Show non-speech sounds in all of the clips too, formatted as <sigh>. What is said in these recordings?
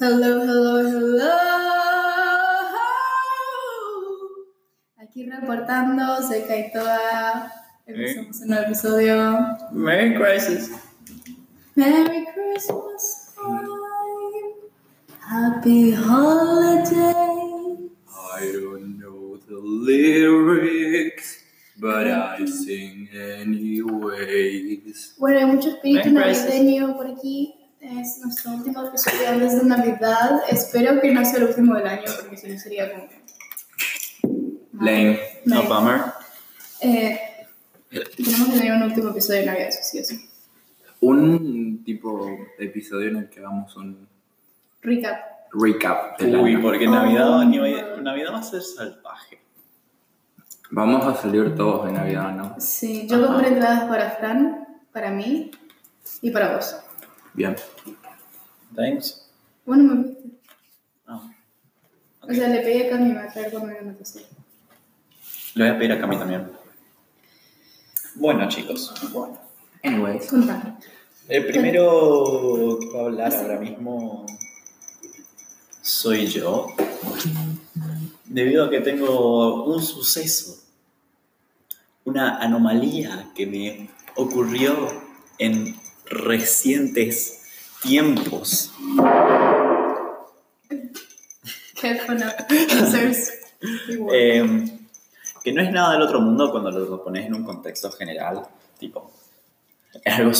Hello, hello, hello. Aquí reportando, soy Kaitoa. Empezamos un nuevo episodio. Merry Crisis. Merry Christmas time. Happy holiday. I don't know the lyrics, but I sing anyways. Bueno, hay mucho espíritu Merry navideño por aquí. Es nuestro último episodio antes de Navidad. Espero que no sea el último del año, porque si no sería como. Lame. No bummer. Eh, tenemos que tener un último episodio de Navidad, eso sí o sí. Un tipo de episodio en el que hagamos un Recap. recap del Uy, año. porque Oh. Navidad, Navidad, Navidad va a ser salvaje. Vamos a salir todos de Navidad, ¿no? Sí, yo compré entradas para Fran, para mí y para vos. Bien. Thanks. Bueno, me viste. Ah, O sea, le pedí a Cami me va a traer cuando a natación. Le voy a pedir a Cami también. Bueno, chicos. Bueno, Anyways. contame. El primero que va a hablar ahora mismo soy yo. Debido a que tengo un suceso, una anomalía que me ocurrió en recientes tiempos. Eh, que no es nada del otro mundo cuando lo pones en un contexto general, tipo, es algo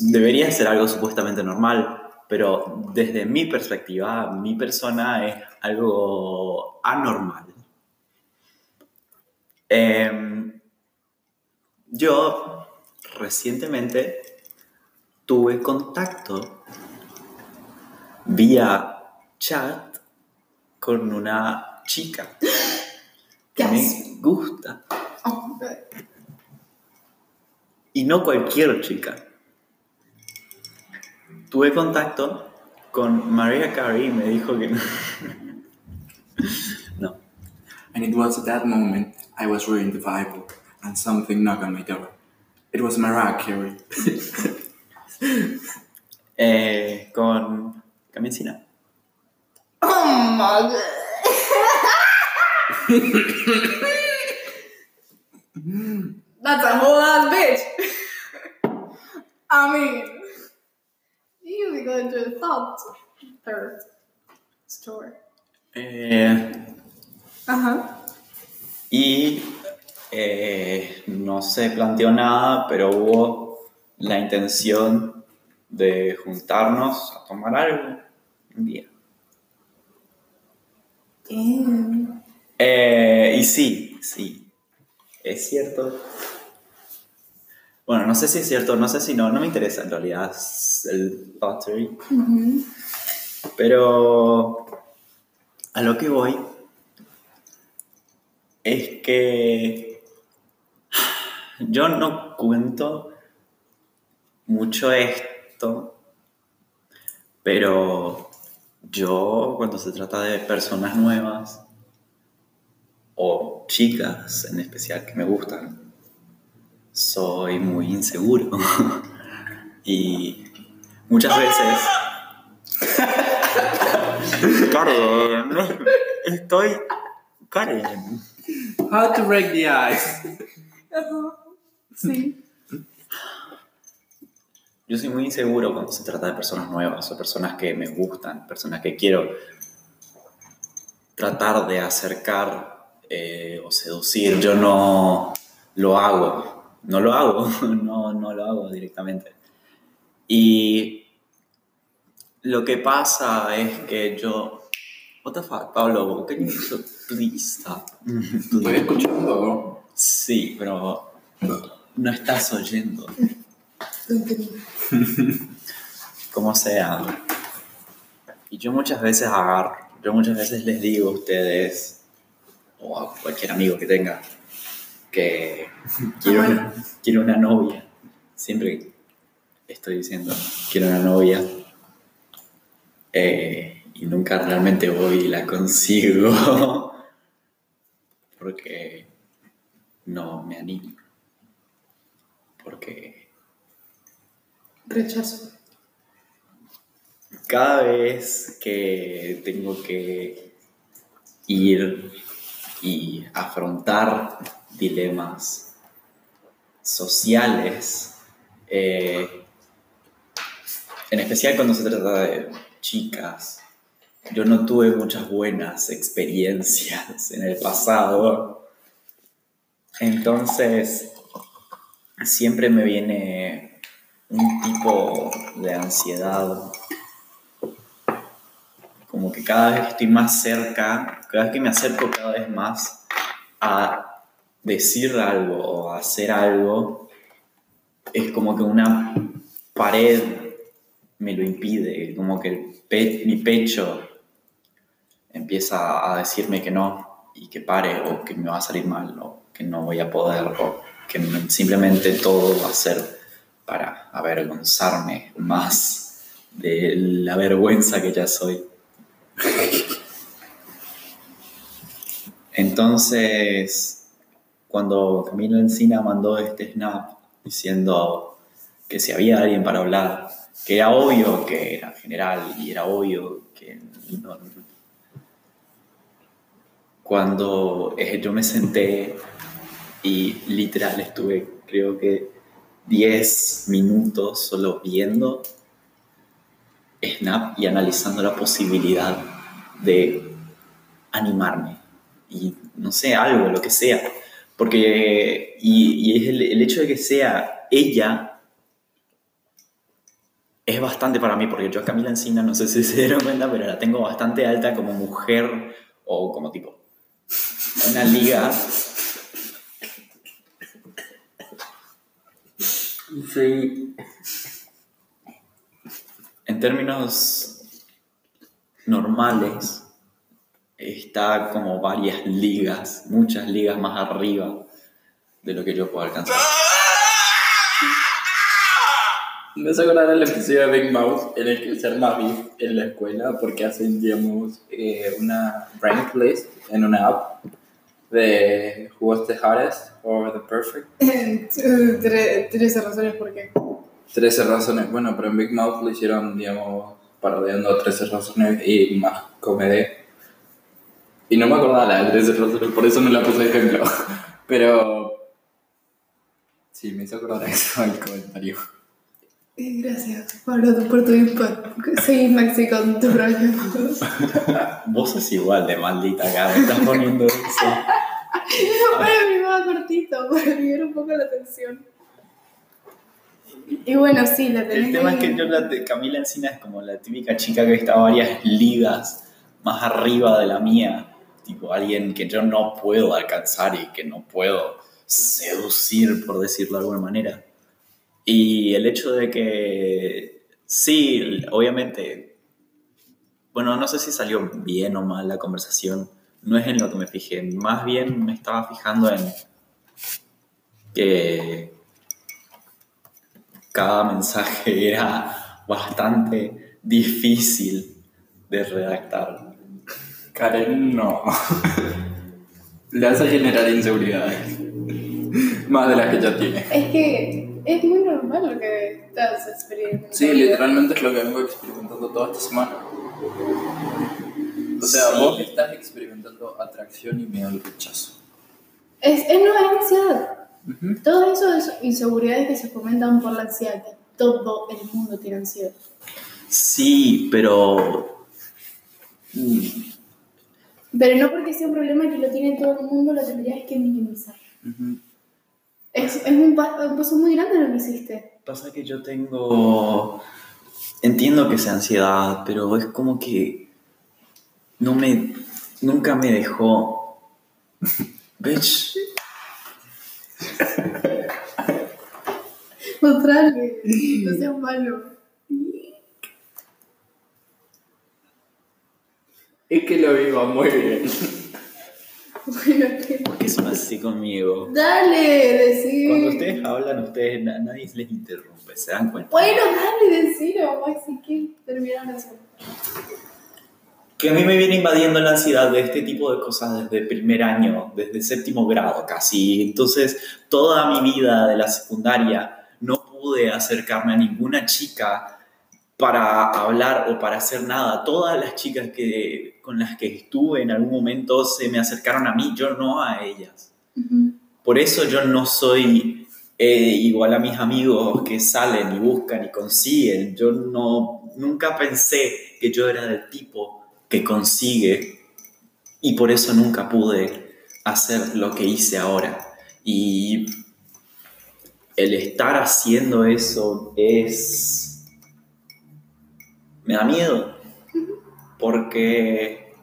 debería ser algo supuestamente normal, pero desde mi perspectiva, mi persona es algo anormal. Eh, yo recientemente tuve contacto vía chat con una chica <gasps> que me gusta. Oh, Y no cualquier chica. Tuve contacto con Maria Carey y me dijo que no. <laughs> no. And it was at that moment I was reading the Bible and something knocked on my door. It was Mariah Carey. <laughs> Eh, con Camisina. oh my god. That's a whole ass bitch. I mean, you be going to a thought third store. Eh, Ajá. y eh, no se planteó nada, pero hubo la intención de juntarnos a tomar algo un día. Eh, y sí, sí, es cierto. Bueno, no sé si es cierto, no sé si no, no me interesa en realidad el pottery, pero a lo que voy es que yo no cuento mucho esto, pero yo cuando se trata de personas nuevas, o chicas en especial que me gustan, soy muy inseguro. <laughs> y muchas veces... <laughs> Karen, estoy... Karen. How to break the ice. <laughs> Sí. Yo soy muy inseguro cuando se trata de personas nuevas o personas que me gustan, personas que quiero tratar de acercar eh, o seducir. Yo no lo hago, no lo hago, <laughs> no, no lo hago directamente. Y lo que pasa es que yo... What the fuck, Pablo, can you please stop? Estoy escuchando. Sí, pero no estás oyendo. <laughs> como sea. Y yo muchas veces agarro, yo muchas veces les digo a ustedes, o a cualquier amigo que tenga, que <laughs> quiero, una, quiero una novia. Siempre estoy diciendo, quiero una novia. Eh, y nunca realmente voy y la consigo. <laughs> Porque no me animo. Porque Rechazo. cada vez que tengo que ir y afrontar dilemas sociales, eh, en especial cuando se trata de chicas, yo no tuve muchas buenas experiencias en el pasado. Entonces, siempre me viene un tipo de ansiedad. Como que cada vez que estoy más cerca, cada vez que me acerco cada vez más a decir algo o a hacer algo, es como que una pared me lo impide, como que mi pecho empieza a decirme que no y que pare o que me va a salir mal o que no voy a poder o que simplemente todo va a ser para avergonzarme más de la vergüenza que ya soy. Entonces, cuando Camila Encina mandó este snap diciendo que si había alguien para hablar, que era obvio que era general y era obvio que cuando eh, yo me senté y literal estuve, creo que 10 minutos solo viendo Snap y analizando la posibilidad de animarme y no sé, algo, lo que sea. Porque, y, el, el hecho de que sea ella es bastante para mí, porque yo a Camila Encina, no sé si se dieron cuenta, pero la tengo bastante alta como mujer o como tipo una liga. Sí. En términos normales, está como varias ligas, muchas ligas más arriba de lo que yo puedo alcanzar. Me hace acordar el episodio de Big Mouth en el que se arma beef en la escuela porque hacen, digamos, eh, una rank list en una app de Who was the hottest or the perfect. <laughs> Tre- Trece razones por qué. 13 razones. Bueno, pero en Big Mouth lo hicieron, digamos, parodiando 13 razones y más comedia. Y no me acordaba la de 13 razones, por eso no la puse de ejemplo. <laughs> Pero. Sí, me hizo acordar eso el comentario. Eh, Gracias, Pablo, por tu input. Seguí Maxi con tu problema. <laughs> Vos sos igual de maldita acá, me estás poniendo eso. Para mí va cortito, para aliviar un poco la tensión. Y bueno, sí, la tenés El tema es ahí. que yo, la de Camila Encina es como la típica chica que está varias ligas más arriba de la mía. Tipo, alguien que yo no puedo alcanzar y que no puedo seducir, por decirlo de alguna manera. Y el hecho de que, sí, obviamente, bueno, no sé si salió bien o mal la conversación, no es en lo que me fijé, más bien me estaba fijando en que cada mensaje <laughs> era bastante difícil de redactar. Karen, no. <laughs> Le hace generar inseguridades. <laughs> Más de las que ya tiene. Es que es muy normal lo que estás experimentando. Sí, literalmente es lo que vengo experimentando toda esta semana. O sea, Sí. vos estás experimentando atracción y miedo al rechazo. Es, es, no, es ansiedad. Ujú. Todo eso es inseguridades que se fomentan por la ansiedad. que Todo el mundo tiene ansiedad. Sí, pero... mm, Pero no porque sea un problema que lo tiene todo el mundo, lo tendrías que minimizar. Ujú. Es, es un, pa- un paso muy grande lo que hiciste. Pasa que yo tengo... Entiendo que sea ansiedad, pero es como que no me... Nunca me dejó... Bitch, Mostrarle. <laughs> No seas malo. Es que lo vivo muy bien. Bueno, que- ¿por qué son así conmigo? dale, decí. Cuando ustedes hablan, ustedes, na- nadie les interrumpe, ¿se dan cuenta? Bueno, dale, decilo, Maxi, que terminaron oración. Que a mí me viene invadiendo la ansiedad de este tipo de cosas desde primer año, desde séptimo grado casi. Entonces, toda mi vida de la secundaria no pude acercarme a ninguna chica para hablar o para hacer nada. Todas las chicas que, con las que estuve en algún momento se me acercaron a mí, yo no a ellas. Ujú. Por eso yo no soy eh, igual a mis amigos que salen y buscan y consiguen. Yo no, nunca pensé que yo era del tipo que consigue y por eso nunca pude hacer lo que hice ahora. Y el estar haciendo eso es... me da miedo porque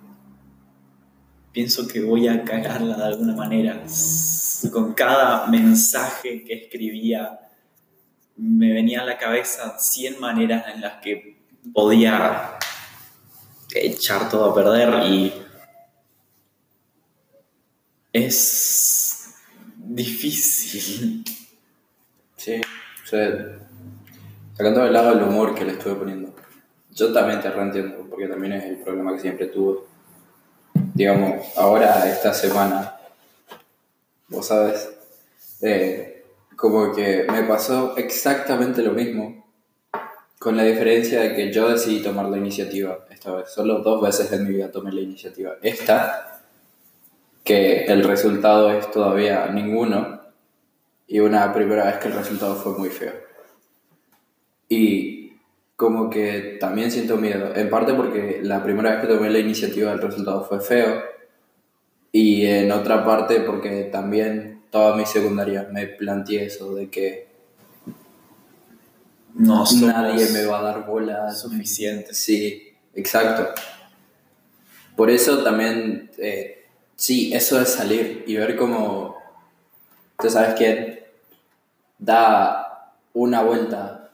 pienso que voy a cagarla de alguna manera. Con cada mensaje que escribía me venía a la cabeza 100 maneras en las que podía echar todo a perder y es difícil. Sí, o sea, sacando de lado el humor que le estuve poniendo, yo también te reentiendo, porque también es el problema que siempre tuve. Digamos, ahora, esta semana, vos sabes, eh, como que me pasó exactamente lo mismo, con la diferencia de que yo decidí tomar la iniciativa esta vez. Solo dos veces en mi vida tomé la iniciativa. Esta, que el resultado es todavía ninguno, y una primera vez que el resultado fue muy feo. Y como que también siento miedo, en parte porque la primera vez que tomé la iniciativa el resultado fue feo, y en otra parte porque también toda mi secundaria me planteé eso de que No somos nadie me va a dar bola suficientes. Sí, exacto. Por eso también, eh, sí, eso es salir y ver cómo, tú sabes quién da una vuelta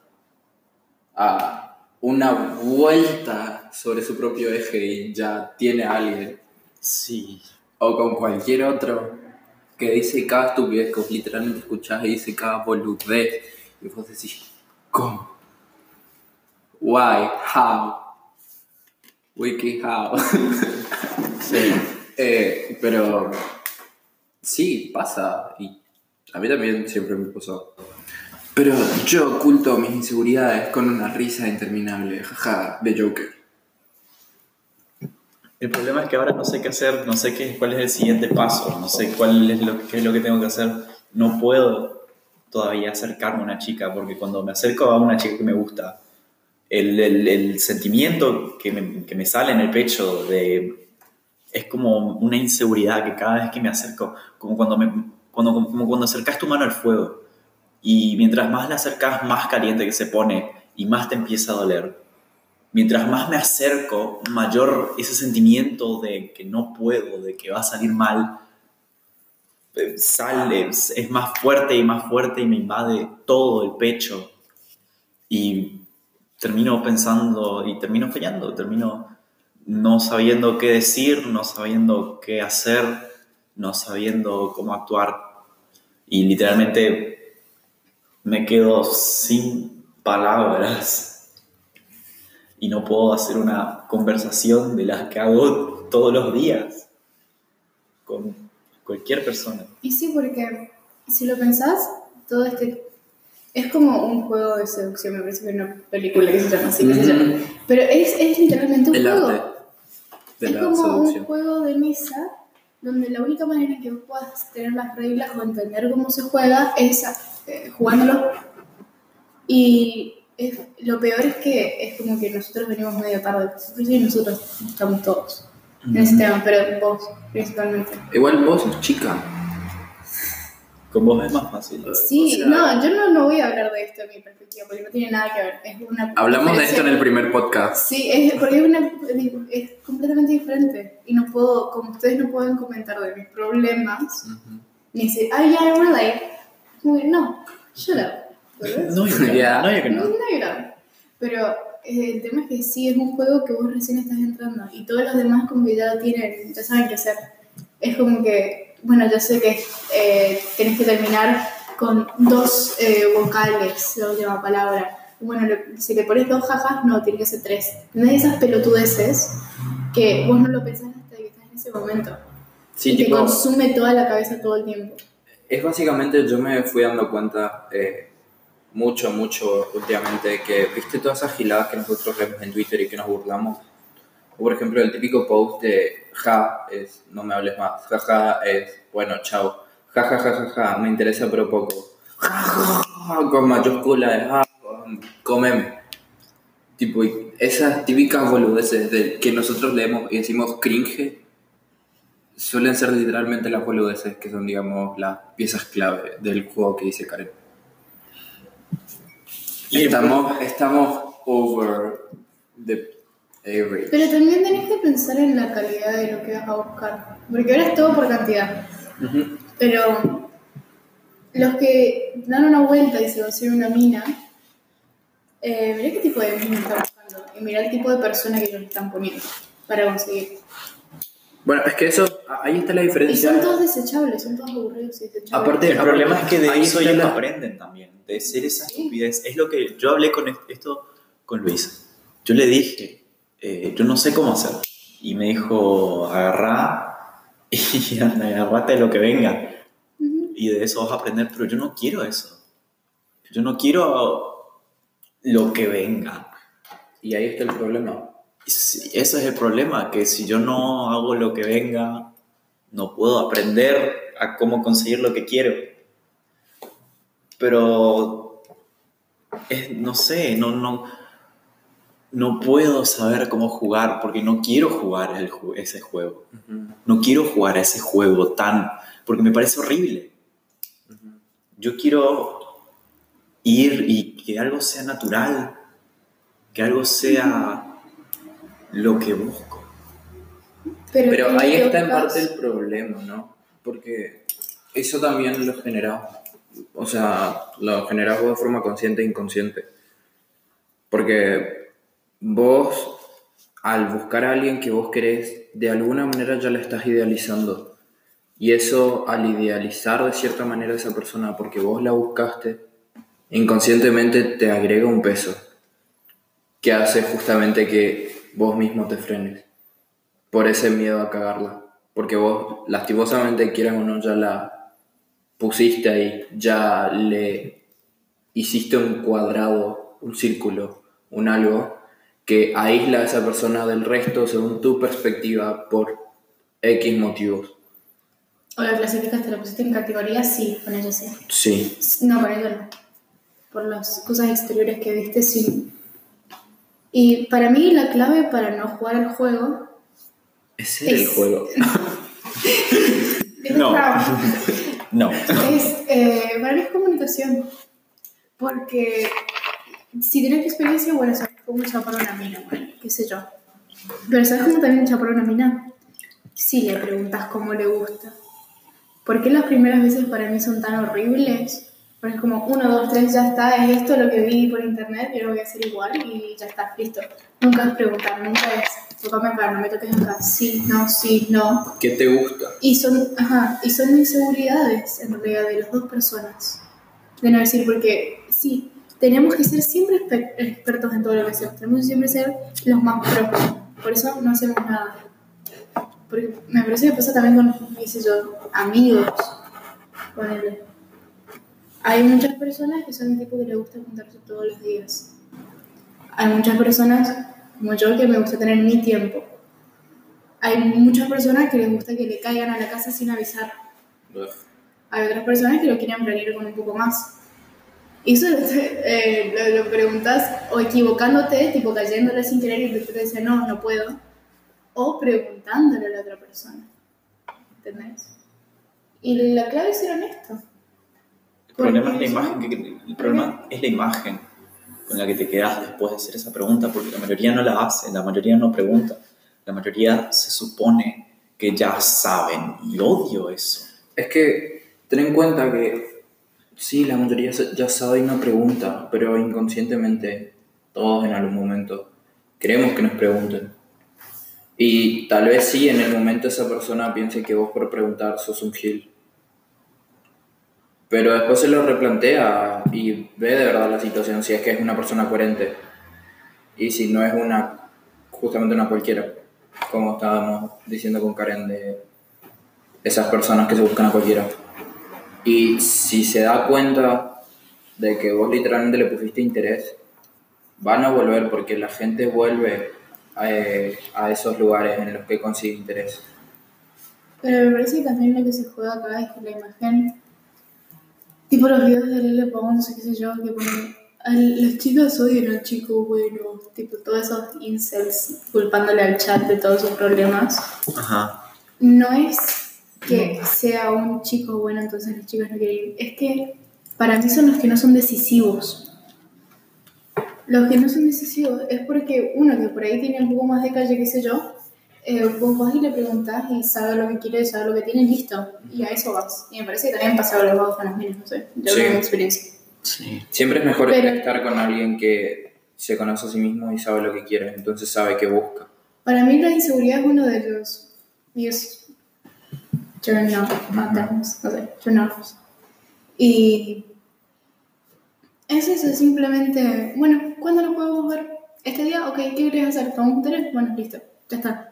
a una vuelta sobre su propio eje y ya tiene a alguien, Sí. o con cualquier otro que dice cada estupidez que literalmente escuchás y dice cada boludez y vos decís, ¿cómo? Why? How? Wiki how? <laughs> Sí. Eh, pero sí, pasa. Y a mí también siempre me pasó. Pero yo oculto mis inseguridades con una risa interminable, jaja, de Joker. El problema es que ahora no sé qué hacer, no sé qué, cuál es el siguiente paso, no sé cuál es lo, qué es lo que tengo que hacer. No puedo todavía acercarme a una chica, porque cuando me acerco a una chica que me gusta, el, el- sentimiento que me, que me sale en el pecho es como una inseguridad que cada vez que me acerco, como cuando, me, cuando, como cuando acercas tu mano al fuego y mientras más la acercas, más caliente que se pone y más te empieza a doler. Mientras más me acerco, mayor ese sentimiento de que no puedo, de que va a salir mal, sale, es más fuerte y más fuerte y me invade todo el pecho. Y termino pensando y termino fallando, termino no sabiendo qué decir, no sabiendo qué hacer, no sabiendo cómo actuar. Y literalmente me quedo sin palabras y no puedo hacer una conversación de las que hago todos los días con cualquier persona. Y sí, porque si lo pensás, todo este es como un juego de seducción, me parece que hay una película que se llama así, que se llama. Pero es, es literalmente un El juego. arte de es la como un juego de mesa donde la única manera en que vos puedas tener las reglas o entender cómo se juega es eh, jugándolo. Y es- lo peor es que es como que nosotros venimos medio tarde, y nosotros estamos todos en ese tema, pero vos principalmente. Igual vos sos chica. Con vos es más fácil. Sí, O sea- no, yo no, no voy a hablar de esto de mi perspectiva porque no tiene nada que ver. Es una Hablamos de esto en el primer podcast. Sí, es, porque es, una, es completamente diferente. Y no puedo, como ustedes no pueden comentar de mis problemas, ni decir, ay, ya, I relate. No, shut up. ¿verdad? No, yo que no. No, yo que No, no. Pero eh, el tema es que sí, es un juego que vos recién estás entrando y todos los demás como que ya lo tienen, ya saben qué hacer. Es como que, bueno, yo sé que eh, tenés que terminar con dos eh, vocales, la última palabra. Bueno, lo- si le pones dos jajas, no, tiene que ser tres. No es esas pelotudeces que vos no lo pensás hasta que estás en ese momento. Sí, y te tipo, consume toda la cabeza todo el tiempo. es básicamente, yo me fui dando cuenta eh, mucho, mucho últimamente que, viste todas esas giladas que nosotros vemos en Twitter y que nos burlamos. O por ejemplo, el típico post de ja es no me hables más, ja ja es bueno, chao, ja ja ja ja ja, me interesa pero poco, ja, ja, ja, con mayúscula de ja, comeme. Tipo, esas típicas boludeces de, que nosotros leemos y decimos cringe, suelen ser literalmente las boludeces que son, digamos, las piezas clave del juego que dice Karen. Estamos, estamos over the average. Pero también tenés que pensar en la calidad de lo que vas a buscar. Porque ahora es todo por cantidad. Pero los que dan una vuelta y se consiguen una mina, eh, mirá qué tipo de mina están buscando. Y mirá el tipo de persona que ellos están poniendo para conseguir. Bueno, es que eso, ahí está la Y diferencia. son todos desechables, son todos aburridos y desechables. Aparte- El problema es que de Ahí eso ellos la- aprenden también, de ser esa Sí. estupidez. Es lo que yo hablé con est- esto con Luis. Yo le dije, eh, yo no sé cómo hacer. Y me dijo, agarrá <laughs> y agarrate de lo que venga. Y de eso vas a aprender, pero yo no quiero eso. Yo no quiero lo que venga. Y ahí está el problema. Ese es el problema, que si yo no hago lo que venga, no puedo aprender a cómo conseguir lo que quiero. Pero, es- no sé, no, no, no puedo saber cómo jugar porque no quiero jugar el ese juego. No quiero jugar ese juego tan... porque me parece horrible. Yo quiero ir y que algo sea natural, que algo sea lo que busco. Pero, Pero ¿qué ahí está en parte el problema, ¿no? Porque eso también lo genera, o sea, lo generas vos de forma consciente e inconsciente. Porque vos, al buscar a alguien que vos querés, de alguna manera ya la estás idealizando. Y eso, al idealizar de cierta manera a esa persona, porque vos la buscaste, inconscientemente te agrega un peso que hace justamente que vos mismo te frenes por ese miedo a cagarla. Porque vos, lastimosamente, quieras o no, ya la pusiste ahí, ya le hiciste un cuadrado, un círculo, un algo que aísla a esa persona del resto según tu perspectiva por X motivos. O la clasificaste, la pusiste en categoría, sí, con ella sí. Sí. No, con ella no. Por las cosas exteriores que viste, sí. Y para mí la clave para no jugar al juego Ese era el Es- juego. <laughs> No. No. es, eh, para mí es comunicación. Porque si tienes experiencia, bueno, sabes cómo chapar una mina, bueno, qué sé yo. Pero ¿sabes cómo también chapar una mina? Si le preguntas cómo le gusta. ¿Por qué las primeras veces para mí son tan horribles? Porque es como, uno, dos, tres, ya está, es esto lo que vi por internet, yo lo voy a hacer igual y ya está, listo. Nunca es preguntar, nunca es, tocame acá, no me toques acá, sí, no, sí, no. ¿Qué te gusta? Y son, ajá, y son inseguridades en realidad de las dos personas. De no decir, porque sí, tenemos que ser siempre exper- expertos en todo lo que hacemos, tenemos que siempre ser los más pros. Por eso no hacemos nada. Porque me parece que pasa también con, qué sé yo, amigos. Hay muchas personas que son el tipo que le gusta juntarse todos los días. Hay muchas personas, como yo, que me gusta tener mi tiempo. Hay muchas personas que les gusta que le caigan a la casa sin avisar. Hay otras personas que lo quieren planear con un poco más. Y eso <laughs> eh, lo, lo preguntas o equivocándote, tipo cayéndole sin querer y te dice no, no puedo. O preguntándole a la otra persona. ¿Entendés? Y la clave es ser honesto. El problema, es la imagen que, el problema es la imagen con la que te quedas después de hacer esa pregunta, porque la mayoría no la hace, la mayoría no pregunta, la mayoría se supone que ya saben y odio eso. Es que ten en cuenta que sí, la mayoría ya sabe y no pregunta, pero inconscientemente todos en algún momento queremos que nos pregunten. Y tal vez sí, en el momento esa persona piense que vos por preguntar sos un gil. Pero después se lo replantea y ve de verdad la situación, si es que es una persona coherente. Y si no es una, justamente una cualquiera, como estábamos diciendo con Karen de esas personas que se buscan a cualquiera. Y si se da cuenta de que vos literalmente le pusiste interés, van a volver porque la gente vuelve a, eh, a esos lugares en los que consigue interés. Pero me parece que también lo que se juega acá es que la imagen. Tipo los videos de Lele Pons, qué sé yo, que ponen. "Al- Los chicos odian al chico bueno. Tipo todos esos incels culpándole al chat de todos sus problemas. Ajá. No es que sea un chico bueno, entonces los chicos no quieren ir. Es que para mí son los que no son decisivos. Los que no son decisivos es porque uno que por ahí tiene un poco más de calle, qué sé yo, eh, vos vas y le preguntás y sabe lo que quiere, sabe lo que tiene, listo. Y a eso vas. Y me parece que también pasa con los vagos con las minas, no sé. Yo Sí. tengo mi experiencia. Sí. Siempre es mejor Pero- estar con alguien que se conoce a sí mismo y sabe lo que quiere, entonces sabe qué busca. Para mí la inseguridad es uno de los biggest turn off patterns, no sé, turn offs. Y es eso, simplemente, bueno, ¿cuándo nos podemos ver? ¿Este día? Ok, ¿qué querés hacer? ¿Vamos a juntar? Bueno, listo, ya está.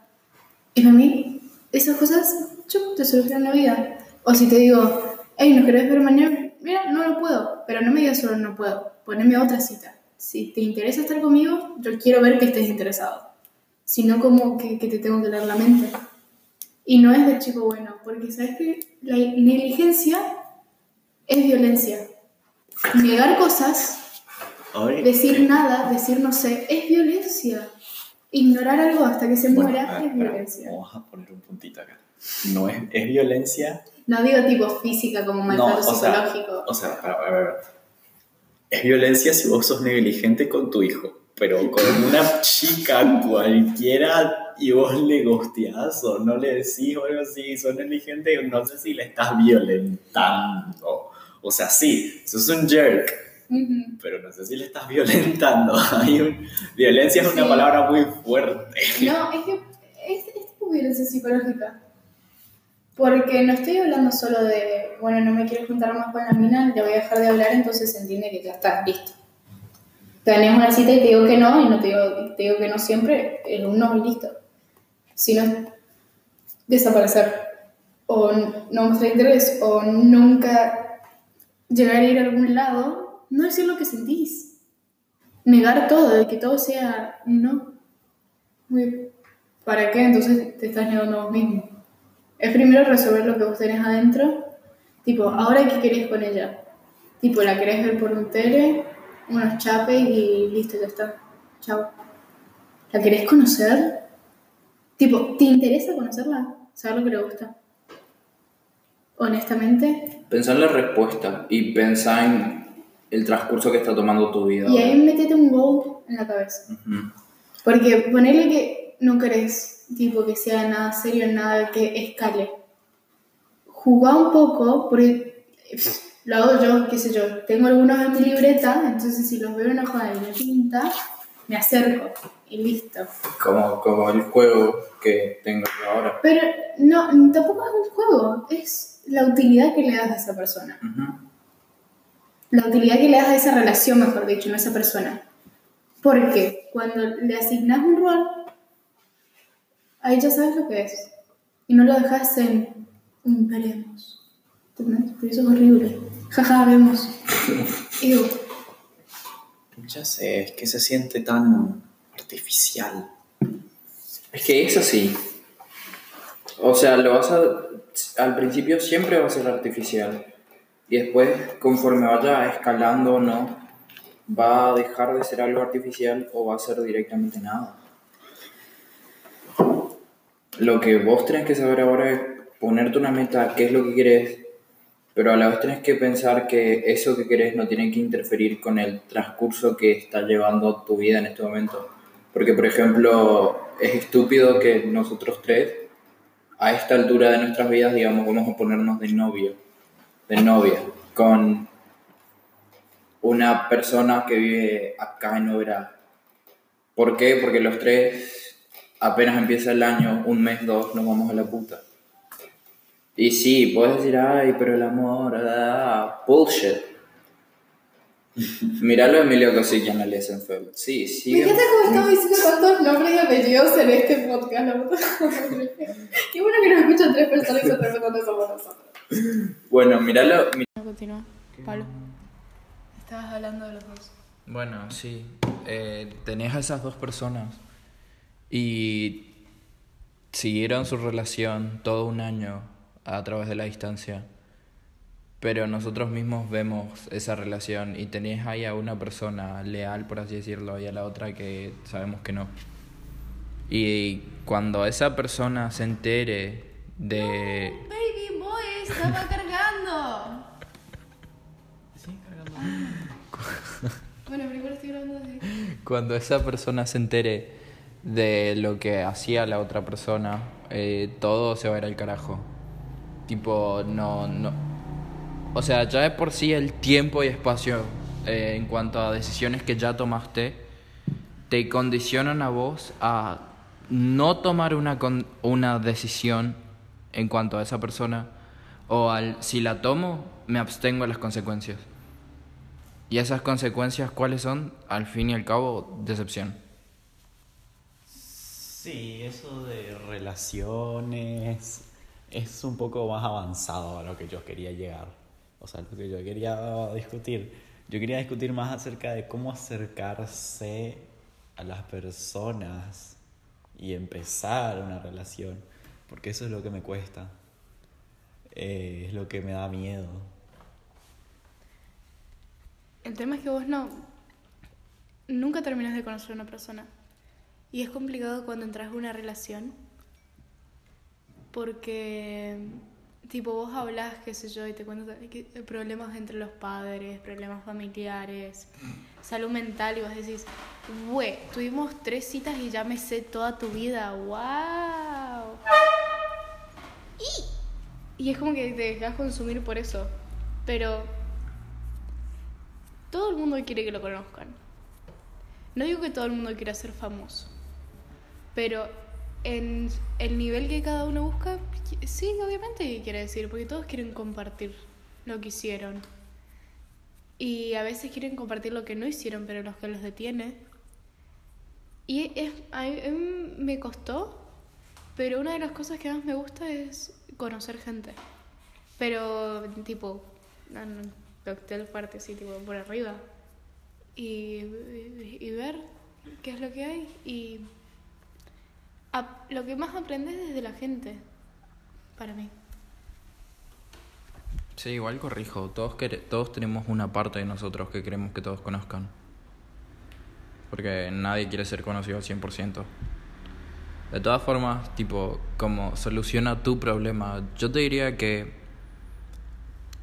Y para mí, esas cosas, chup, te solucionan la vida. O si te digo, hey, ¿nos querés ver mañana? Mira, no lo puedo, pero no me digas solo no puedo, poneme otra cita. Si te interesa estar conmigo, yo quiero ver que estés interesado sino como que, que te tengo que leer la mente. Y no es de chico bueno, porque sabes que la negligencia es violencia. Negar cosas, decir nada, decir no sé, es violencia. Ignorar algo hasta que se Bueno, muera ver, es espera, violencia. Vamos a poner un puntito acá. No es, es violencia. No digo tipo física como No, maltrato o sea, psicológico. o sea, a ver, es violencia si vos sos negligente con tu hijo, pero con una chica cualquiera y vos le gosteás o no le decís o algo así, sos negligente, no sé si le estás violentando. O sea, sí, sos un jerk, Ujú. pero no sé si le estás <laughs> violentando. Hay un- violencia es una Sí. palabra muy fuerte. No, es que es, es tipo violencia psicológica. Porque no estoy hablando solo de, bueno, no me quiero juntar más con la mina, le voy a dejar de hablar, entonces se entiende que ya está, listo. Tenés una cita y te digo que no, y no te digo, te digo que no siempre, el un no y listo. Si no es desaparecer, o no mostrar interés, o nunca llegar a ir a algún lado, no decir lo que sentís. Negar todo, de que todo sea no. ¿Para qué? Entonces te estás negando a vos mismo. Es primero resolver lo que vos tenés adentro. Tipo, ¿ahora qué querés con ella? Tipo, ¿la querés ver por un tele? Unos chapes y listo, ya está. Chao. ¿La querés conocer? Tipo, ¿te interesa conocerla? ¿Saber lo que le gusta? Honestamente. Pensá en la respuesta y pensá en el transcurso que está tomando tu vida. Y ahí métete un goal en la cabeza. Ujú. Porque ponerle que no querés, tipo, que sea nada serio, nada que escale. Jugá un poco, porque pff, lo hago yo, qué sé yo. Tengo algunos en mi libreta, entonces si los veo en una joda y me pinta, me acerco y listo. Como, como el juego que tengo yo ahora. Pero no, tampoco es un juego, es la utilidad que le das a esa persona. Ujú. La utilidad que le das a esa relación, mejor dicho, no a esa persona. Porque cuando le asignás un rol, ahí ya sabes lo que es. Y no lo dejas en un veremos. ¿Entendés? Pero eso es horrible. Jaja, vemos. <laughs> Ew. Ya sé, es que se siente tan artificial. Es que es así. O sea, lo vas a. Al principio siempre va a ser artificial. Y después, conforme vaya escalando o no, va a dejar de ser algo artificial o va a ser directamente nada. Lo que vos tenés que saber ahora es ponerte una meta, qué es lo que querés, pero a la vez tenés que pensar que eso que querés no tiene que interferir con el transcurso que está llevando tu vida en este momento. Porque, por ejemplo, es estúpido que nosotros tres, a esta altura de nuestras vidas, digamos, vamos a ponernos de novio, de novia, con una persona que vive acá en Oberá. ¿Por qué? Porque los tres, apenas empieza el año, un mes, dos, nos vamos a la puta. Y sí, puedes decir, ay, pero el amor, ah, bullshit. <laughs> Miralo a Emilio y Ana Lessenfeld. Sí, sí. Me encanta cómo estamos diciendo tantos nombres y apellidos en este podcast. la puta. <laughs> Qué bueno que nos escuchan tres personas y se somos nosotros. Bueno, míralo. mi- Continúa. Pablo. Estabas hablando de los dos. Bueno, sí. Eh, tenés a esas dos personas y siguieron su relación todo un año a través de la distancia. Pero nosotros mismos vemos esa relación y tenés ahí a una persona leal, por así decirlo, y a la otra que sabemos que no. Y cuando esa persona se entere de... Baby estaba cargando. bueno, primero estoy grabando así. Cuando esa persona se entere de lo que hacía la otra persona, eh, todo se va a ir al carajo. Tipo, no, no. O sea, ya de por sí el tiempo y espacio eh, en cuanto a decisiones que ya tomaste te condicionan a vos a no tomar una, con- una decisión en cuanto a esa persona o al si la tomo me abstengo de las consecuencias. Y esas consecuencias, ¿cuáles son? Al fin y al cabo, decepción. Sí, eso de relaciones es un poco más avanzado a lo que yo quería llegar. O sea, lo que yo quería discutir. Yo quería discutir más acerca de cómo acercarse a las personas y empezar una relación. Porque eso es lo que me cuesta. Eh, es lo que me da miedo. El tema es que vos no. Nunca terminas de conocer a una persona. Y es complicado cuando entras en una relación. Porque, tipo, vos hablas, qué sé yo, y te cuentas problemas entre los padres, problemas familiares, salud mental, y vos decís, güey, tuvimos tres citas y ya me sé toda tu vida, wow. Y, y es como que te dejas consumir por eso. Pero todo el mundo quiere que lo conozcan. No digo que todo el mundo quiera ser famoso, pero en el nivel que cada uno busca, sí, obviamente quiere decir, porque todos quieren compartir lo que hicieron. Y a veces quieren compartir lo que no hicieron, pero los que los detiene. Y es, a mí me costó, pero una de las cosas que más me gusta es conocer gente. Pero, tipo, no, cóctel fuerte, sí, tipo, por arriba. Y, y, ver qué es lo que hay. Y lo que más aprendes desde la gente, para mí. Sí, igual corrijo. Todos, todos tenemos una parte de nosotros que queremos que todos conozcan. Porque nadie quiere ser conocido al 100%. De todas formas, tipo, como soluciona tu problema, yo te diría que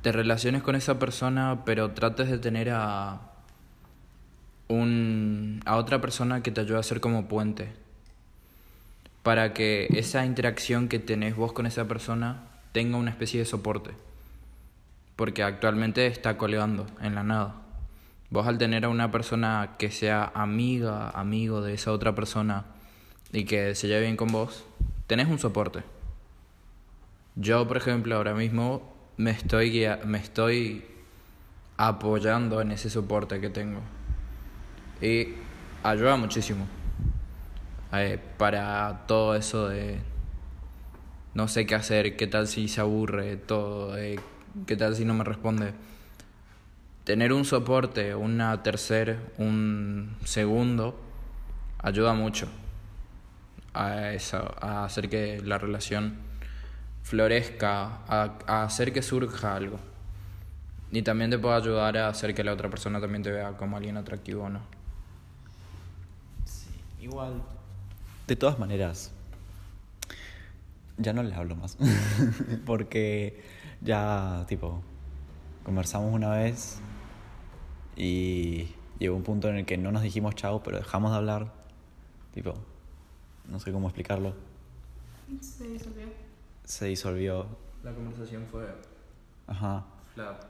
te relaciones con esa persona, pero trates de tener a un a otra persona que te ayude a ser como puente. Para que esa interacción que tenés vos con esa persona tenga una especie de soporte porque actualmente está colgando en la nada. Vos al tener a una persona que sea amiga, amigo de esa otra persona y que se lleve bien con vos, tenés un soporte. Yo, por ejemplo, ahora mismo me estoy, guia- me estoy apoyando en ese soporte que tengo. Y ayuda muchísimo eh, para todo eso de no sé qué hacer, qué tal si se aburre, todo, eh, qué tal si no me responde. Tener un soporte, una tercer, un segundo, ayuda mucho a eso, a hacer que la relación florezca, a, a hacer que surja algo. Y también te puede ayudar a hacer que la otra persona también te vea como alguien atractivo o no. Sí, igual. De todas maneras, ya no les hablo más. <laughs> Porque ya, tipo, conversamos una vez y llegó un punto en el que no nos dijimos chao, pero dejamos de hablar. Tipo, no sé cómo explicarlo. Se disolvió. Se disolvió. La conversación fue Ajá. flat.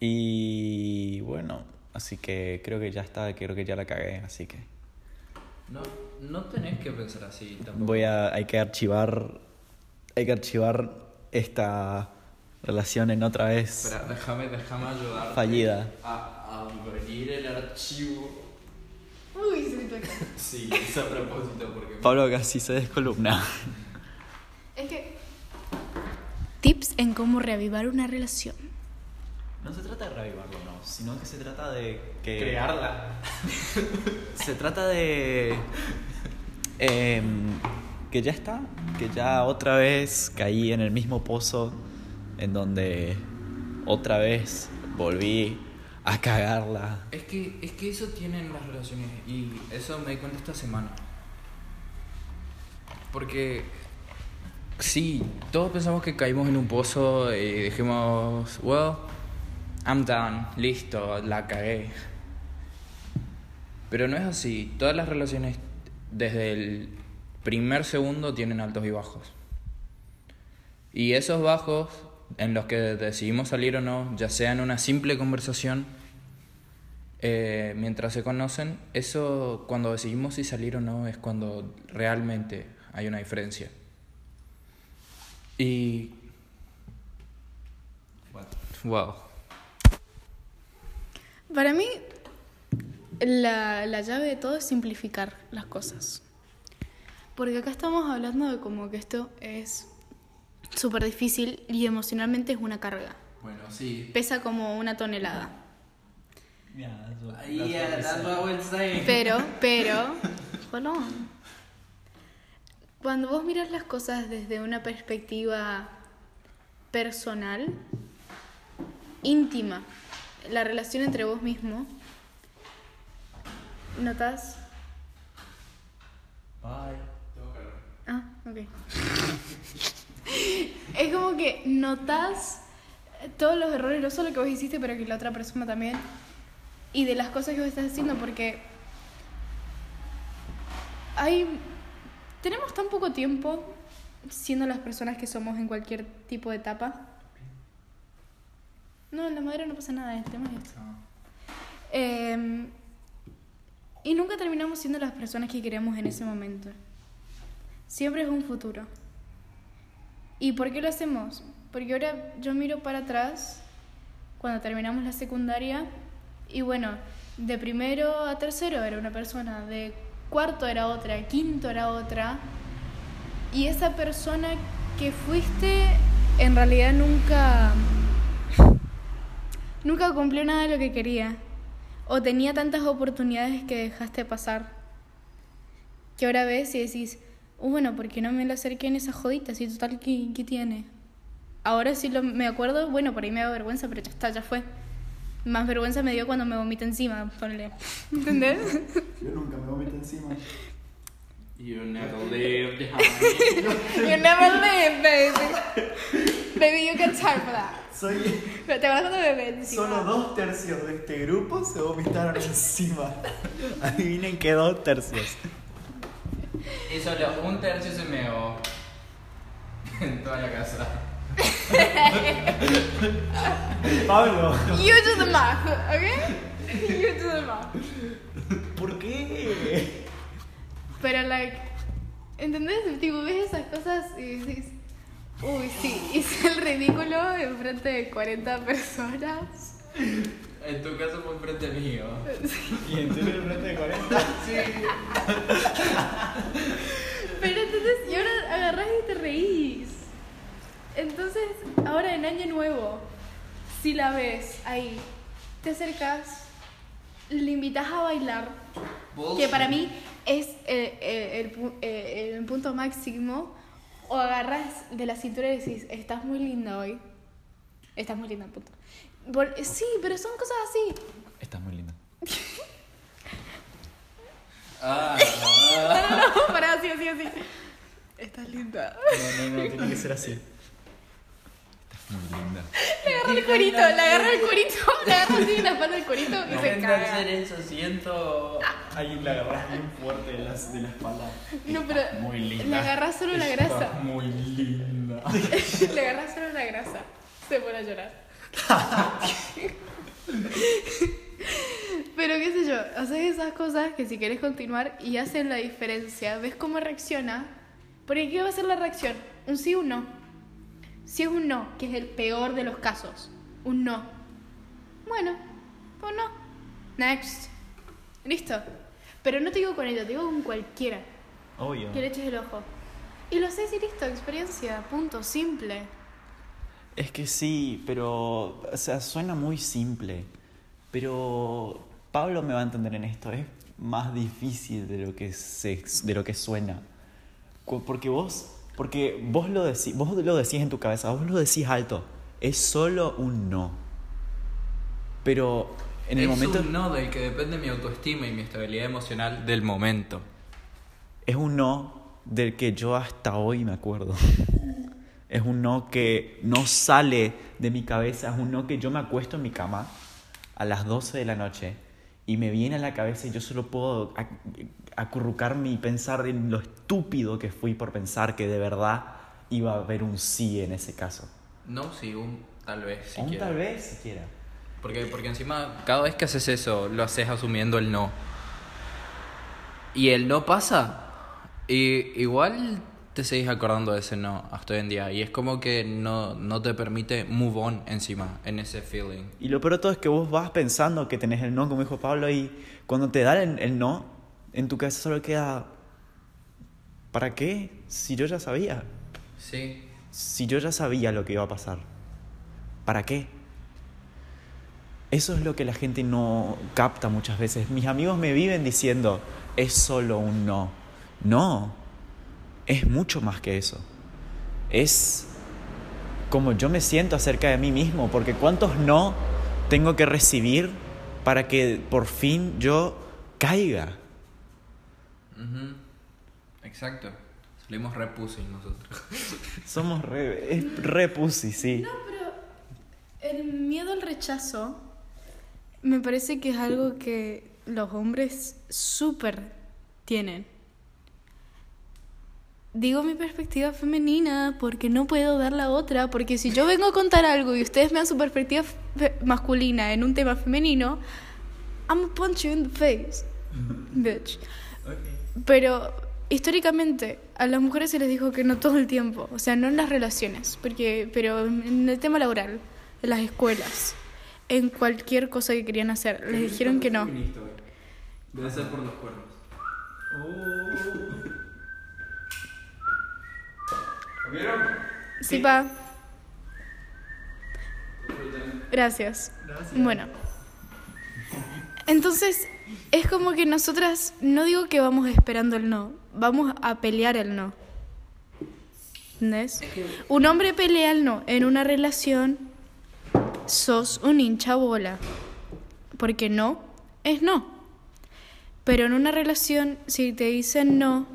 Y bueno, así que creo que ya está, creo que ya la cagué, así que No, no tenés que pensar así tampoco. voy a, hay que archivar, hay que archivar esta relación en otra vez. Espera, déjame, déjame ayudarte Fallida. A, a abrir el archivo. Uy, se me toca. Sí, es a propósito porque... Pablo casi se descolumna. Es que. Tips en cómo reavivar una relación. No se trata de reavivarlo, no, sino que se trata de que... Crearla. <laughs> Se trata de... em, que ya está, que ya otra vez caí en el mismo pozo en donde otra vez volví a cagarla. Es que, es que eso tienen las relaciones y eso me di cuenta esta semana. Porque sí, todos pensamos que caímos en un pozo y dijimos, well, I'm done, listo, la cagué. Pero no es así, todas las relaciones desde el primer segundo tienen altos y bajos. Y esos bajos en los que decidimos salir o no, ya sea en una simple conversación, eh, mientras se conocen, eso cuando decidimos si salir o no es cuando realmente hay una diferencia. Y... Wow. Para mí, la, la llave de todo es simplificar las cosas. Porque acá estamos hablando de como que esto es súper difícil y emocionalmente es una carga. Bueno, sí. Pesa como una tonelada. Yeah, that's what I say. Pero, <laughs> pero, hold on. Cuando vos miras las cosas desde una perspectiva personal, íntima, la relación entre vos mismo, notas. Ah, ok. <laughs> es como que notas todos los errores, no solo que vos hiciste, pero que la otra persona también. Y de las cosas que vos estás haciendo, porque hay tenemos tan poco tiempo siendo las personas que somos en cualquier tipo de etapa. No, en la madera no pasa nada, el tema es esto. Eh, y nunca terminamos siendo las personas que queremos en ese momento. Siempre es un futuro. ¿Y por qué lo hacemos? Porque ahora yo miro para atrás, cuando terminamos la secundaria, y bueno, de primero a tercero era una persona, de cuarto era otra, quinto era otra, y esa persona que fuiste en realidad nunca nunca cumplió nada de lo que quería o tenía tantas oportunidades que dejaste pasar que ahora ves y decís "Uh, bueno ¿por qué no me lo acerqué en esa jodita si total ¿qué, qué tiene? ahora sí lo, me acuerdo bueno por ahí me da vergüenza pero ya está ya fue más vergüenza me dio cuando me vomité encima ponle <laughs> ¿entendés? Yo nunca me vomito encima. You never lived, honey. You never live, baby. Baby, you can time for that. Soy. Pero te acuerdas cuando me encima. Solo dos tercios de este grupo se vomitaron encima. <laughs> Adivinen qué dos tercios. Y solo un tercio se meó en toda la casa. <laughs> Pablo. You do the math, ¿ok? You do the math. ¿Por qué? Pero, like, ¿entendés? Tipo, ves esas cosas y dices, uy, sí, hice el ridículo en frente de 40 personas. En tu caso fue enfrente mío. ¿Y en serio el frente de 40? Sí. Pero entonces, y ahora agarrás y te reís. Entonces, ahora en Año Nuevo, si la ves ahí, te acercas, le invitas a bailar, que para mí es eh, eh, el, pu- eh, el punto máximo, o agarras de la cintura y decís, estás muy linda hoy. Estás muy linda, punto. Por- sí, pero son cosas así. Estás muy linda. <laughs> Ah, <laughs> No, para así, así, así. Estás linda. No, no, no, tiene que ser así. Muy linda. Le agarra el curito, le agarra el curito, <laughs> le agarra así en la espalda del curito y se Intento caga. hacer eso, siento. Alguien la agarras bien fuerte de la, de la espalda. No, pero Muy linda. le agarras solo la grasa. Muy linda. <laughs> Le agarras solo la grasa. Se pone a llorar. Pero qué sé yo, haces esas cosas que si querés continuar y hacen la diferencia, ves cómo reacciona. Porque ¿qué va a ser la reacción? ¿Un sí o un no? Si es un no, que es el peor de los casos, un no. Bueno, pues no. Next. Listo. Pero no te digo con ella, te digo con cualquiera. Obvio. Que le eches el ojo. Y lo haces y listo, experiencia, punto, simple. Es que sí, pero, o sea, suena muy simple. Pero Pablo me va a entender en esto. Es más difícil de lo que, se, de lo que suena. Porque vos, porque vos lo, decís, vos lo decís en tu cabeza, vos lo decís alto. Es solo un no. Pero en el es momento... un no del que depende mi autoestima y mi estabilidad emocional del momento. Es un no del que yo hasta hoy me acuerdo. <laughs> Es un no que no sale de mi cabeza, es un no que yo me acuesto en mi cama a las 12 de la noche y me viene a la cabeza y yo solo puedo acurrucarme y pensar en lo estúpido que fui por pensar que de verdad iba a haber un sí en ese caso. No, sí, un tal vez. o un siquiera. tal vez siquiera. Porque, porque encima, cada vez que haces eso, lo haces asumiendo el no. Y el no pasa. Y igual te seguís acordando de ese no hasta hoy en día. Y es como que no, no te permite move on encima, en ese feeling. Y lo peor de todo es que vos vas pensando que tenés el no, como dijo Pablo, y cuando te dan el, el no, en tu cabeza solo queda, ¿para qué? Si yo ya sabía, Sí. si yo ya sabía lo que iba a pasar, ¿para qué? Eso es lo que la gente no capta muchas veces. Mis amigos me viven diciendo, es solo un no. No, es mucho más que eso. Es como yo me siento acerca de mí mismo, porque cuántos no tengo que recibir para que por fin yo caiga. Exacto. Salimos re pussy nosotros. <laughs> Somos re, pussy, sí. No, pero el miedo al rechazo me parece que es algo que los hombres súper tienen. Digo mi perspectiva femenina porque no puedo dar la otra, porque si yo vengo a contar algo y ustedes me dan su perspectiva masculina en un tema femenino, I'm gonna punch you in the face, bitch. Pero históricamente a las mujeres se les dijo que no todo el tiempo, o sea, no en las relaciones, porque, pero en el tema laboral, en las escuelas, en cualquier cosa que querían hacer, les dijeron que no. Debe ser por los cuernos. Sí, pa. Gracias. Bueno. Entonces, es como que nosotras, no digo que vamos esperando el no, vamos a pelear el no. ¿Entendés? Un hombre pelea el no en una relación, sos un hincha bola. Porque no es no. Pero en una relación, si te dicen no,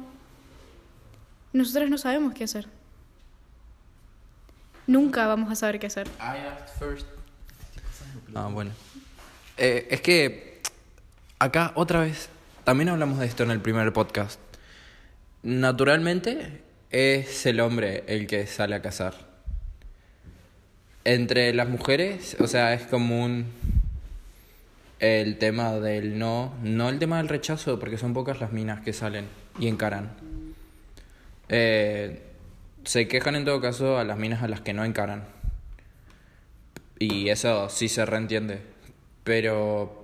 nosotras no sabemos qué hacer. Nunca vamos a saber qué hacer. I asked first. Ah, bueno. Eh, es que acá otra vez, también hablamos de esto en el primer podcast. Naturalmente es el hombre el que sale a cazar. Entre las mujeres, o sea, es común el tema del no, no el tema del rechazo, porque son pocas las minas que salen y encaran. Eh, se quejan en todo caso a las minas a las que no encaran. Y eso sí se reentiende. Pero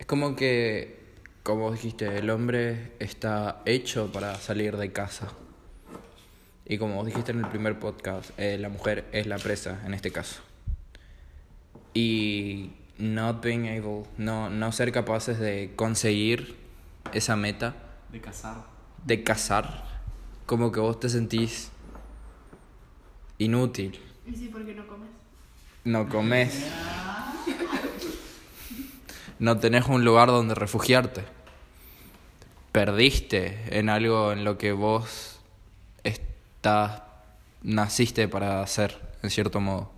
es como que, como dijiste, el hombre está hecho para salir de casa. Y como vos dijiste en el primer podcast, eh, la mujer es la presa en este caso. Y not being able, no, no ser capaces de conseguir esa meta De cazar. de cazar, como que vos te sentís inútil. ¿Y sí, por qué no comes? No comes. No tenés un lugar donde refugiarte. Perdiste en algo en lo que vos estás, naciste para hacer, en cierto modo.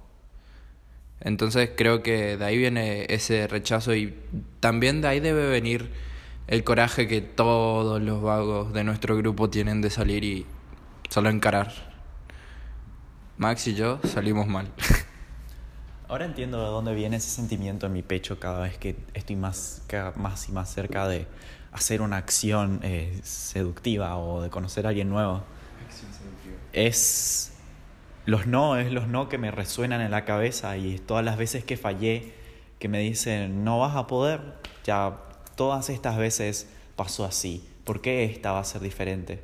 Entonces creo que de ahí viene ese rechazo y también de ahí debe venir el coraje que todos los vagos de nuestro grupo tienen de salir y solo encarar. Max y yo salimos mal. <laughs> Ahora entiendo de dónde viene ese sentimiento en mi pecho cada vez que estoy más, más y más cerca de hacer una acción eh, seductiva o de conocer a alguien nuevo. Es los no, es los no que me resuenan en la cabeza y todas las veces que fallé, que me dicen no vas a poder, ya todas estas veces pasó así. ¿Por qué esta va a ser diferente?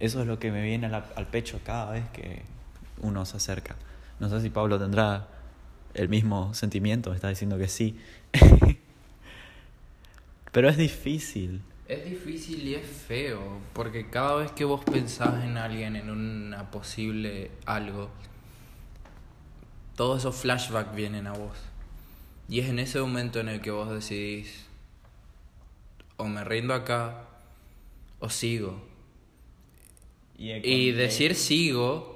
Eso es lo que me viene a la- al pecho cada vez que uno se acerca. No sé si Pablo tendrá el mismo sentimiento, está diciendo que sí. <laughs> Pero es difícil. Es difícil y es feo, porque cada vez que vos pensás en alguien, en una posible algo, todos esos flashbacks vienen a vos. Y es en ese momento en el que vos decidís, o me rindo acá, o sigo. Y decir sigo,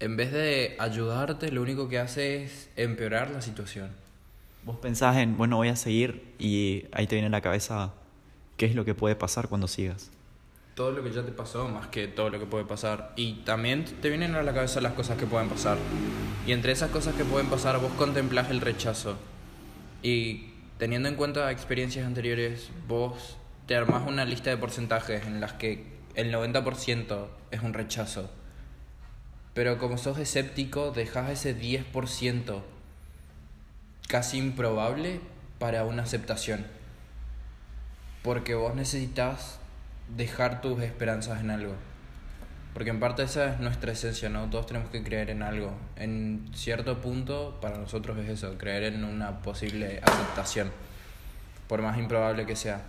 en vez de ayudarte, lo único que hace es empeorar la situación. Vos pensás en, bueno, voy a seguir y ahí te viene a la cabeza qué es lo que puede pasar cuando sigas. Todo lo que ya te pasó, más que todo lo que puede pasar. Y también te vienen a la cabeza las cosas que pueden pasar. Y entre esas cosas que pueden pasar, vos contemplás el rechazo. Y teniendo en cuenta experiencias anteriores, vos te armás una lista de porcentajes en las que el 90% es un rechazo. Pero como sos escéptico, dejas ese 10% casi improbable para una aceptación. Porque vos necesitas dejar tus esperanzas en algo. Porque en parte esa es nuestra esencia, ¿no? Todos tenemos que creer en algo. En cierto punto, para nosotros es eso, creer en una posible aceptación, por más improbable que sea.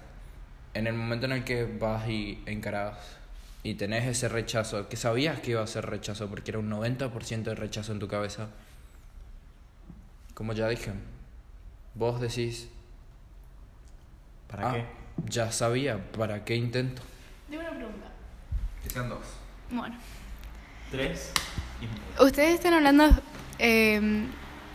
En el momento en el que vas y encarás y tenés ese rechazo, que sabías que iba a ser rechazo, porque era un 90% de rechazo en tu cabeza, como ya dije, vos decís, ¿Para "Ah, qué? Ya sabía, ¿para qué intento? Tengo una pregunta. Que sean dos. Bueno, Tres. ustedes están hablando eh,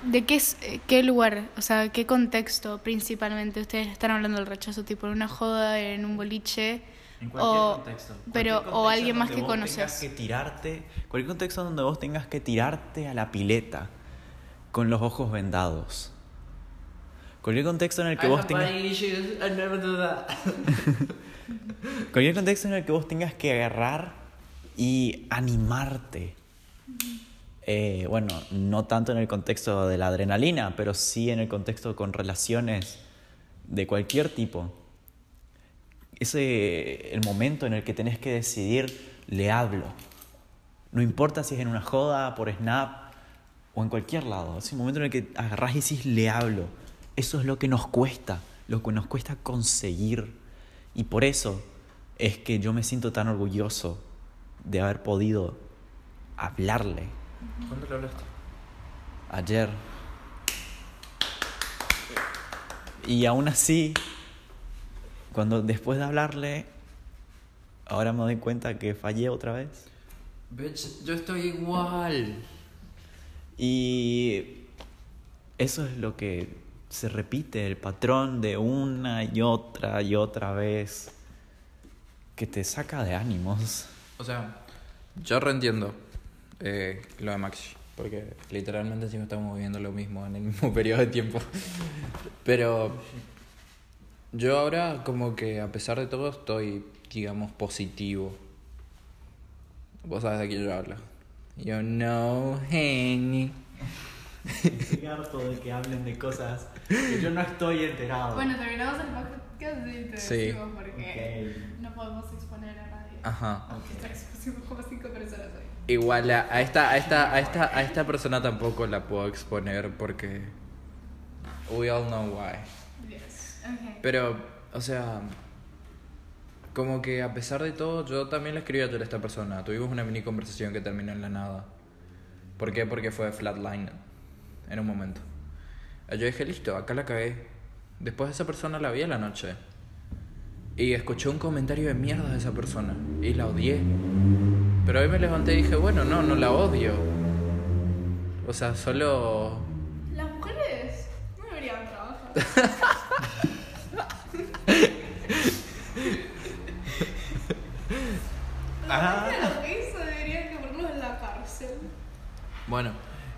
de qué, es, eh, qué lugar, o sea, qué contexto principalmente ustedes están hablando del rechazo, tipo en una joda, en un boliche. En cualquier o, contexto. Pero, Cualquier o contexto alguien más donde que vos tengas conoces. que tirarte, cualquier contexto donde vos tengas que tirarte a la pileta con los ojos vendados. Cualquier contexto en el que vos tengas <laughs> cualquier contexto en el que vos tengas que agarrar y animarte. Eh, bueno, no tanto en el contexto de la adrenalina, pero sí en el contexto con relaciones de cualquier tipo. Ese el momento en el que tenés que decidir, le hablo. No importa si es en una joda, por Snap o en cualquier lado. Es el momento en el que agarrás y decís, le hablo. Eso es lo que nos cuesta, lo que nos cuesta conseguir. Y por eso es que yo me siento tan orgulloso de haber podido hablarle ¿Cuándo le hablaste? ayer. Y aún así, cuando después de hablarle, ahora me doy cuenta que fallé otra vez. Bitch, yo estoy igual. Y eso es lo que se repite, el patrón de una y otra y otra vez, que te saca de ánimos. O sea, yo reentiendo eh, lo de Maxi, porque literalmente encima estamos viviendo lo mismo en el mismo <laughs> periodo de tiempo. Pero yo ahora como que a pesar de todo estoy, digamos, positivo. Vos sabes de quién yo hablo. Yo no, Henny. Estoy harto de que hablen de cosas que yo no estoy enterado. Bueno, terminamos el podcast y te Sí. decimos porque no podemos exponer a nadie. Ajá. Aunque esta expusimos como cinco personas hoy. Igual a, a esta, a esta, a esta, a esta persona tampoco la puedo exponer porque we all know why. Pero, o sea, como que a pesar de todo, yo también le escribí a esta persona. Tuvimos una mini conversación que terminó en la nada. ¿Por qué? Porque fue flatline en un momento. Yo dije, listo, acá la cagué. Después de esa persona la vi a la noche. Y escuché un comentario de mierda de esa persona. Y la odié. Pero hoy me levanté y dije, bueno, no, no la odio. O sea, solo... Las mujeres no deberían trabajar. <laughs> Ah. Lo que hizo deberían que ponernos en la cárcel. Bueno,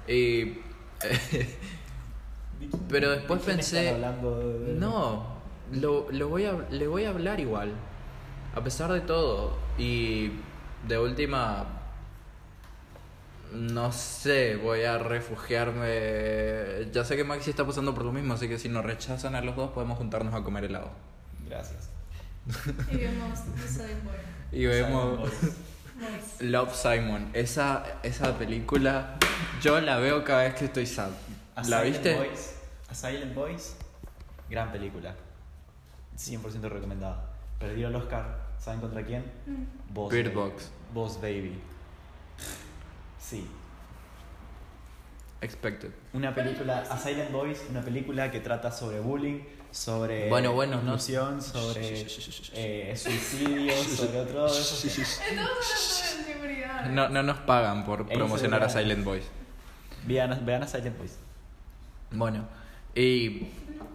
y... <laughs> Pero después pensé... No, lo, lo voy a, le voy a hablar igual. A pesar de todo. Y de última... No sé, voy a refugiarme. Ya sé que Maxi está pasando por lo mismo, así que si nos rechazan a los dos podemos juntarnos a comer helado. Gracias. Y vemos Boy. Y vemos... Love Simon. Esa, esa película, yo la veo cada vez que estoy sad. A ¿La Silent viste? Boys, A Silent Boys, gran película. 100% recomendada. Perdió el Oscar, ¿saben contra quién? Boss Bird Baby. Box. Boss Baby. Sí. Expected. Una película, A Silent Boys, una película que trata sobre bullying, sobre Bueno, bueno, no- inclusión, sobre eh, suicidio, sobre otro seguridad. No, no nos pagan por promocionar a. Silent Boys. Vean, a- vean a Silent Boys. Bueno, y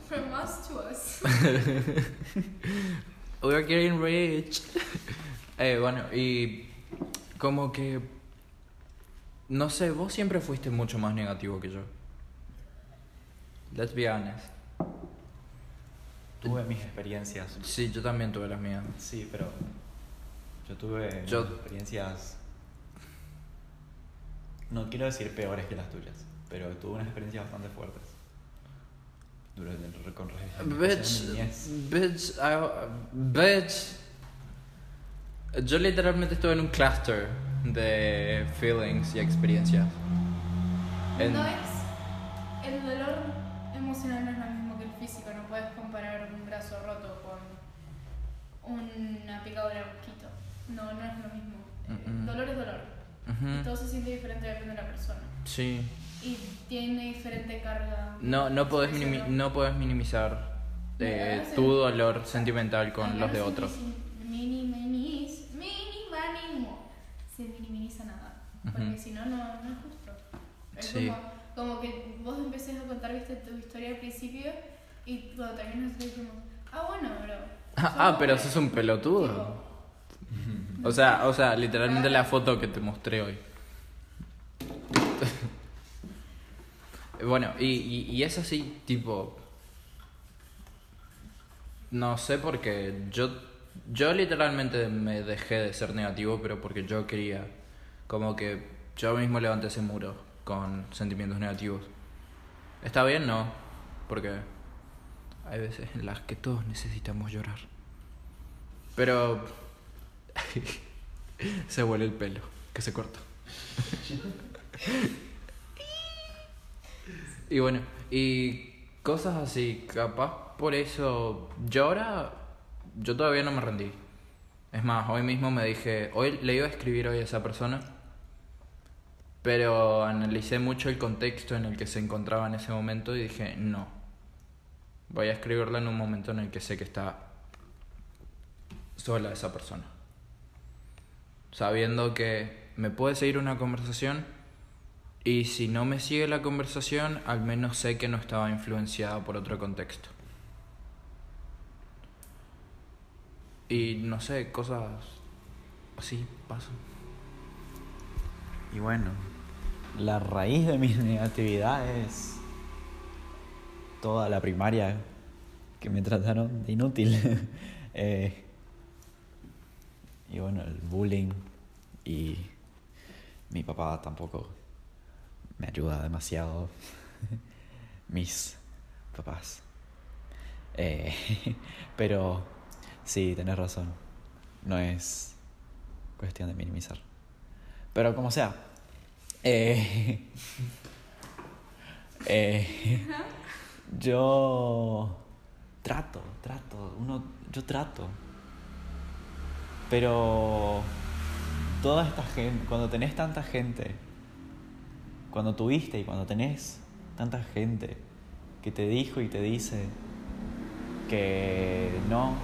From us to us. <laughs> We're getting rich. <laughs> Eh, bueno, y como que. No sé, vos siempre fuiste mucho más negativo que yo. Let's be honest. Tuve mis experiencias. Sí, yo también tuve las mías. Sí, pero yo tuve Yo- experiencias. No quiero decir peores que las tuyas, pero tuve unas experiencias bastante fuertes. Durante el con Bitch, bitch, I- bitch. Yo literalmente estuve en un cluster de feelings y experiencias. En- No es. El dolor emocional no es lo mismo que el físico. No puedes comparar un brazo roto con una picadura de mosquito. No, no es lo mismo. Dolor es dolor. Ujú. Y todo se siente diferente depende de la persona. Sí. Y tiene diferente carga. No, no podés, minimi- no podés minimizar eh, No, no, sí. tu dolor sentimental con Acá los no de otros. mini- minimiz- minimalismo. Se minimiza nada. Porque Ujú. si no, no, no es justo. Es Sí. como, como que vos empecés a contar viste, tu historia al principio y cuando terminas te decimos, ah, bueno, pero. Ah, ah, pero sos un pelotudo. tipo, O sea, o sea, literalmente la foto que te mostré hoy. <laughs> Bueno, y, y, y es así, tipo... No sé por qué. Yo, yo literalmente me dejé de ser negativo, pero porque yo quería. Como que yo mismo levanté ese muro con sentimientos negativos. ¿Está bien? No. Porque hay veces en las que todos necesitamos llorar. Pero <laughs> se huele el pelo, que se corta. <laughs> y bueno, y cosas así, capaz por eso, yo ahora, yo todavía no me rendí. Es más, hoy mismo me dije, hoy le iba a escribir hoy a esa persona, pero analicé mucho el contexto en el que se encontraba en ese momento y dije, no, voy a escribirla en un momento en el que sé que está sola esa persona. Sabiendo que me puede seguir una conversación y si no me sigue la conversación, al menos sé que no estaba influenciada por otro contexto. Y no sé, cosas así pasan. Y bueno, la raíz de mi <laughs> negatividad es toda la primaria que me trataron de inútil. <laughs> Eh, y bueno, el bullying y mi papá tampoco me ayuda demasiado. <laughs> Mis papás. Eh, pero sí, tenés razón. No es cuestión de minimizar. Pero como sea. Eh, <laughs> eh, yo trato, trato. Uno, yo trato. Pero toda esta gente, cuando tenés tanta gente, cuando tuviste y cuando tenés tanta gente que te dijo y te dice que no,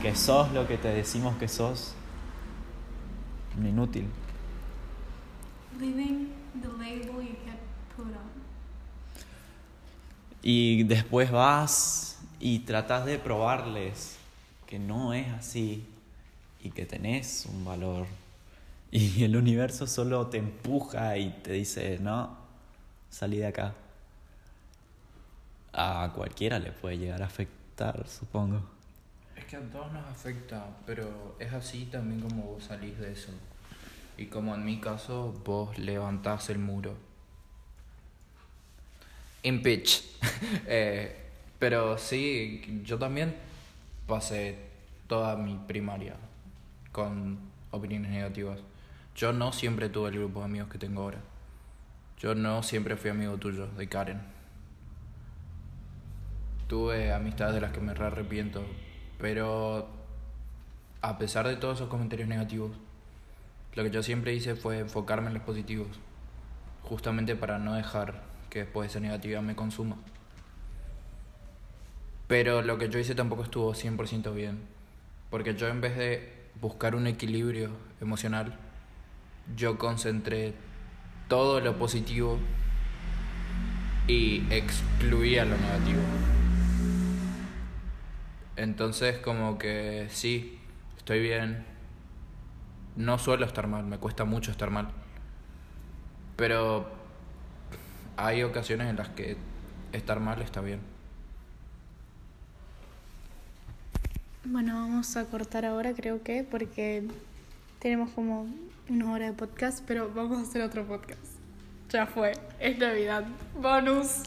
que sos lo que te decimos que sos, inútil. Living the label you get put on. Y después vas y tratas de probarles que no es así y que tenés un valor. Y el universo solo te empuja y te dice, no, salí de acá. A cualquiera le puede llegar a afectar, supongo. Es que a todos nos afecta, pero es así también como vos salís de eso. Y como en mi caso, vos levantás el muro. Impeach. <laughs> Eh, pero sí, yo también pasé toda mi primaria con opiniones negativas. Yo no siempre tuve el grupo de amigos que tengo ahora. Yo no siempre fui amigo tuyo, de Karen. Tuve amistades de las que me re arrepiento, pero a pesar de todos esos comentarios negativos, lo que yo siempre hice fue enfocarme en los positivos, justamente para no dejar que después esa negatividad me consuma. Pero lo que yo hice tampoco estuvo 100% bien, porque yo en vez de buscar un equilibrio emocional, yo concentré todo lo positivo y excluía lo negativo. Entonces como que sí, estoy bien. No suelo estar mal, me cuesta mucho estar mal. Pero hay ocasiones en las que estar mal está bien. Bueno, vamos a cortar ahora, creo que, porque tenemos como una hora de podcast, pero vamos a hacer otro podcast. Ya fue, es Navidad. Bonus.